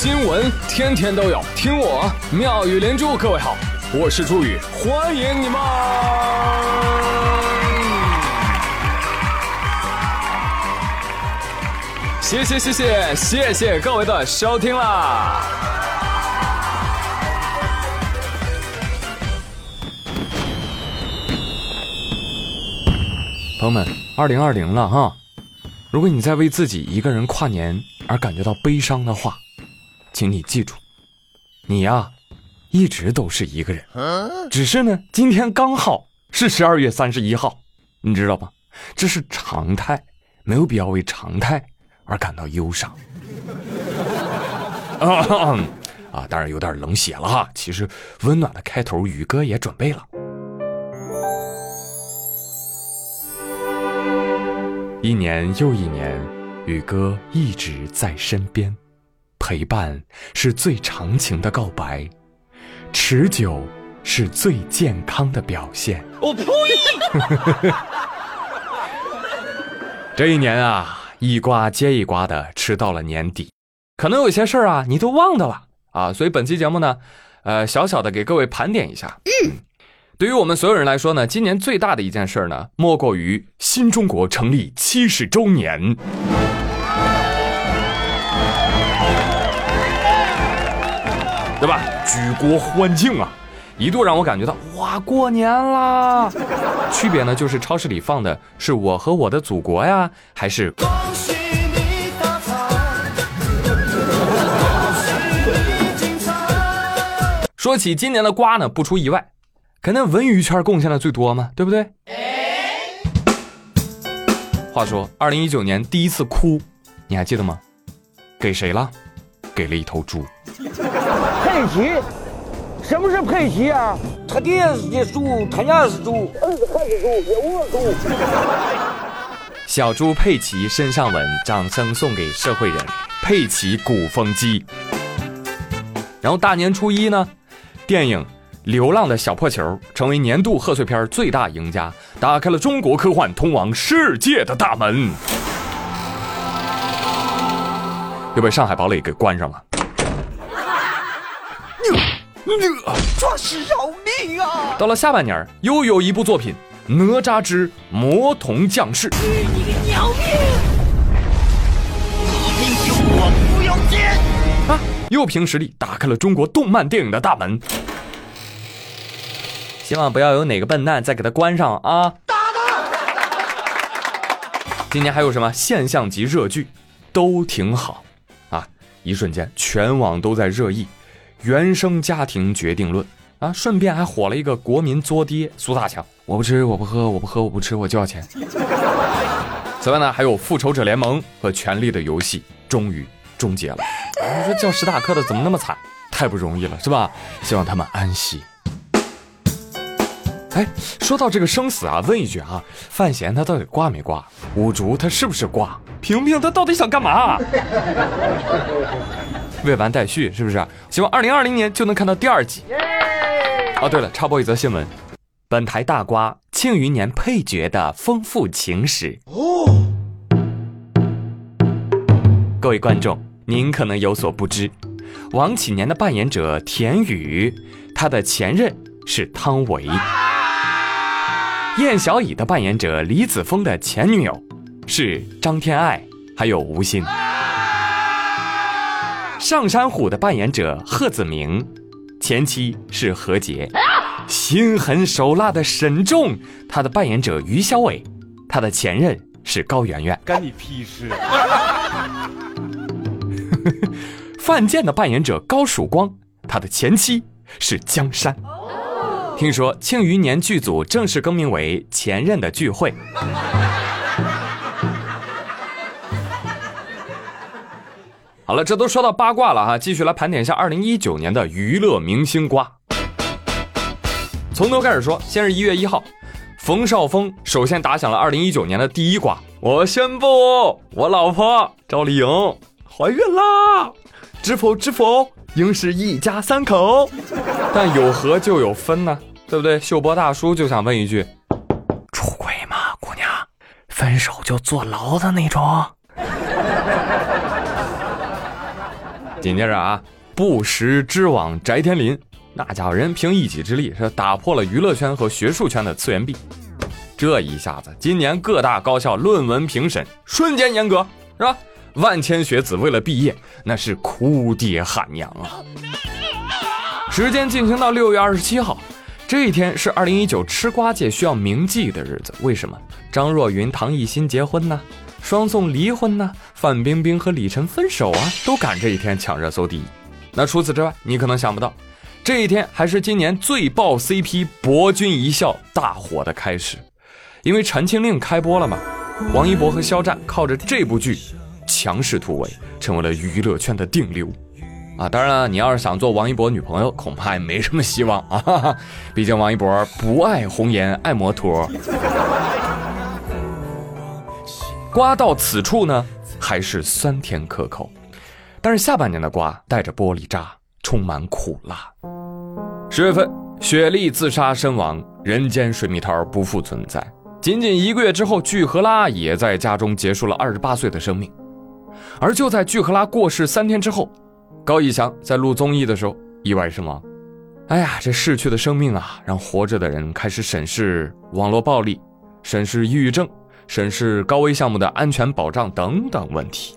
新闻天天都有，听我妙语连珠。各位好，我是朱宇，欢迎你们！谢谢谢谢谢谢各位的收听啦！朋友们，二零二零了哈！如果你在为自己一个人跨年而感觉到悲伤的话，请你记住，你呀，一直都是一个人，只是呢，今天刚好是十二月三十一号，你知道吧？这是常态，没有必要为常态而感到忧伤。啊，当然有点冷血了哈。其实温暖的开头，宇哥也准备了。一年又一年，宇哥一直在身边，陪伴是最长情的告白，持久是最健康的表现。我呸！这一年啊，一瓜接一瓜的吃到了年底，可能有些事儿啊，你都忘掉了啊，所以本期节目呢，呃，小小的给各位盘点一下。嗯。对于我们所有人来说呢，今年最大的一件事呢，莫过于新中国成立七十周年，对吧？举国欢庆啊，一度让我感觉到哇，过年啦！区别呢，就是超市里放的是我和我的祖国呀，还是恭喜你发财？说起今年的瓜呢，不出意外。肯定文娱圈贡献的最多嘛，对不对？话说，二零一九年第一次哭，你还记得吗？给谁了？给了一头猪。佩奇？什么是佩奇啊？他爹是猪，他娘是猪，儿子还是猪，也我猪。小猪佩奇身上纹，掌声送给社会人。佩奇鼓风机。然后大年初一呢，电影。流浪的小破球成为年度贺岁片最大赢家，打开了中国科幻通往世界的大门，又被上海堡垒给关上了。这是要命啊！到了下半年，又有一部作品《哪吒之魔童降世》。你个鸟命！你救我不要钱啊！又凭实力打开了中国动漫电影的大门。希望不要有哪个笨蛋再给他关上啊！打他今年还有什么现象级热剧，都挺好啊！一瞬间全网都在热议《原生家庭决定论》啊，顺便还火了一个国民作爹苏大强，我不吃我不喝我不喝我不吃我就要钱。此外呢，还有《复仇者联盟》和《权力的游戏》终于终结了。你说叫史塔克的怎么那么惨？太不容易了是吧？希望他们安息。哎，说到这个生死啊，问一句啊，范闲他到底挂没挂？五竹他是不是挂？平平他到底想干嘛？未完待续是不是？希望二零二零年就能看到第二集。哦，对了，插播一则新闻，本台大瓜《庆余年》配角的丰富情史。哦，各位观众，您可能有所不知，王启年的扮演者田雨，他的前任是汤唯。燕小乙的扮演者李子峰的前女友是张天爱，还有吴昕。上山虎的扮演者贺子明，前妻是何洁。心狠手辣的沈重，他的扮演者于小伟，他的前任是高圆圆。干你屁事！范建的扮演者高曙光，他的前妻是江山。听说《庆余年》剧组正式更名为《前任的聚会》。好了，这都说到八卦了哈，继续来盘点一下二零一九年的娱乐明星瓜。从头开始说，先是一月一号，冯绍峰首先打响了二零一九年的第一瓜。我宣布，我老婆赵丽颖怀孕啦！知否？知否？应是一家三口，但有合就有分呢。对不对？秀波大叔就想问一句：出轨吗，姑娘？分手就坐牢的那种？紧接着啊，不食之网翟天临，那家伙人凭一己之力是打破了娱乐圈和学术圈的次元壁。这一下子，今年各大高校论文评审瞬间严格，是吧？万千学子为了毕业，那是哭爹喊娘啊！时间进行到六月二十七号，这一天是二零一九吃瓜界需要铭记的日子。为什么？张若昀、唐艺昕结婚呢？双宋离婚呢？范冰冰和李晨分手啊？都赶这一天抢热搜第一。那除此之外，你可能想不到，这一天还是今年最爆 CP 博君一笑大火的开始。因为《陈情令》开播了嘛，王一博和肖战靠着这部剧强势突围，成为了娱乐圈的顶流。啊，当然了，你要是想做王一博女朋友，恐怕也没什么希望啊。毕竟王一博不爱红颜，爱摩托。瓜到此处呢，还是酸甜可口，但是下半年的瓜带着玻璃渣，充满苦辣。十月份，雪莉自杀身亡，人间水蜜桃不复存在。仅仅一个月之后，具荷拉也在家中结束了二十八岁的生命。而就在具荷拉过世三天之后，高以翔在录综艺的时候意外身亡。哎呀，这逝去的生命啊，让活着的人开始审视网络暴力，审视抑郁症，审视高危项目的安全保障等等问题。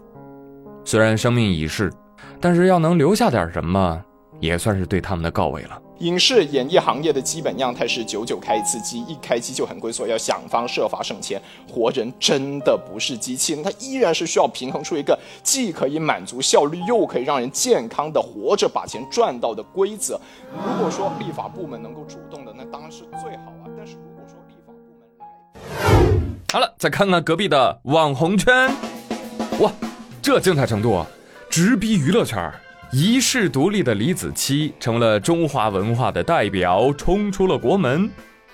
虽然生命已逝，但是要能留下点什么，也算是对他们的告慰了。影视演艺行业的基本样态是九九开一次机，一开机就很贵，所以要想方设法省钱。活人真的不是机器人，它依然是需要平衡出一个既可以满足效率，又可以让人健康的活着把钱赚到的规则。如果说立法部门能够主动的，那当然是最好啊。但是如果说立法部门来，好了，再看看隔壁的网红圈，哇，这精彩程度啊，直逼娱乐圈。遗世独立的李子柒成了中华文化的代表，冲出了国门。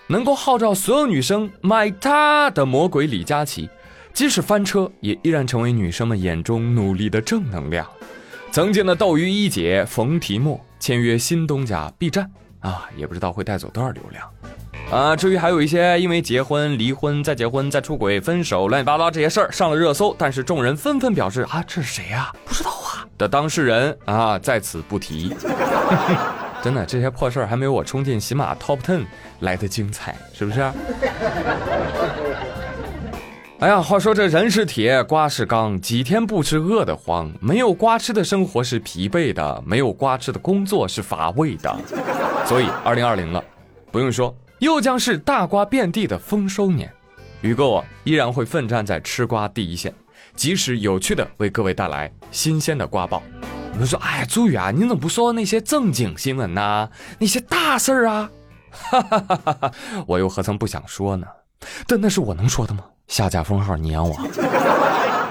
能够号召所有女生买它的魔鬼李佳琦，即使翻车，也依然成为女生们眼中努力的正能量。曾经的斗鱼一姐冯提莫签约新东家 B 站啊，也不知道会带走多少流量。啊，至于还有一些因为结婚、离婚、再结婚、再出轨、分手、乱七八糟这些事儿上了热搜，但是众人纷纷表示啊，这是谁呀？不知道啊。的当事人啊，在此不提。真的，这些破事儿还没有我冲进喜马 Top Ten 来的精彩，是不是？哎呀，话说这人是铁，瓜是钢，几天不吃饿得慌。没有瓜吃的生活是疲惫的，没有瓜吃的工作是乏味的。所以，二零二零了，不用说。又将是大瓜遍地的丰收年，宇哥我依然会奋战在吃瓜第一线，及时有趣的为各位带来新鲜的瓜报。你们说，哎，朱宇啊，你怎么不说那些正经新闻呢？那些大事儿啊？哈哈哈哈哈！我又何曾不想说呢？但那是我能说的吗？下架封号，你养我。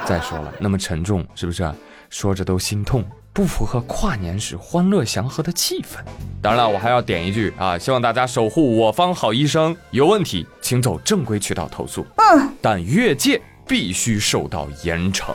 再说了，那么沉重，是不是？说着都心痛。不符合跨年时欢乐祥和的气氛。当然了，我还要点一句啊，希望大家守护我方好医生。有问题请走正规渠道投诉。嗯，但越界必须受到严惩。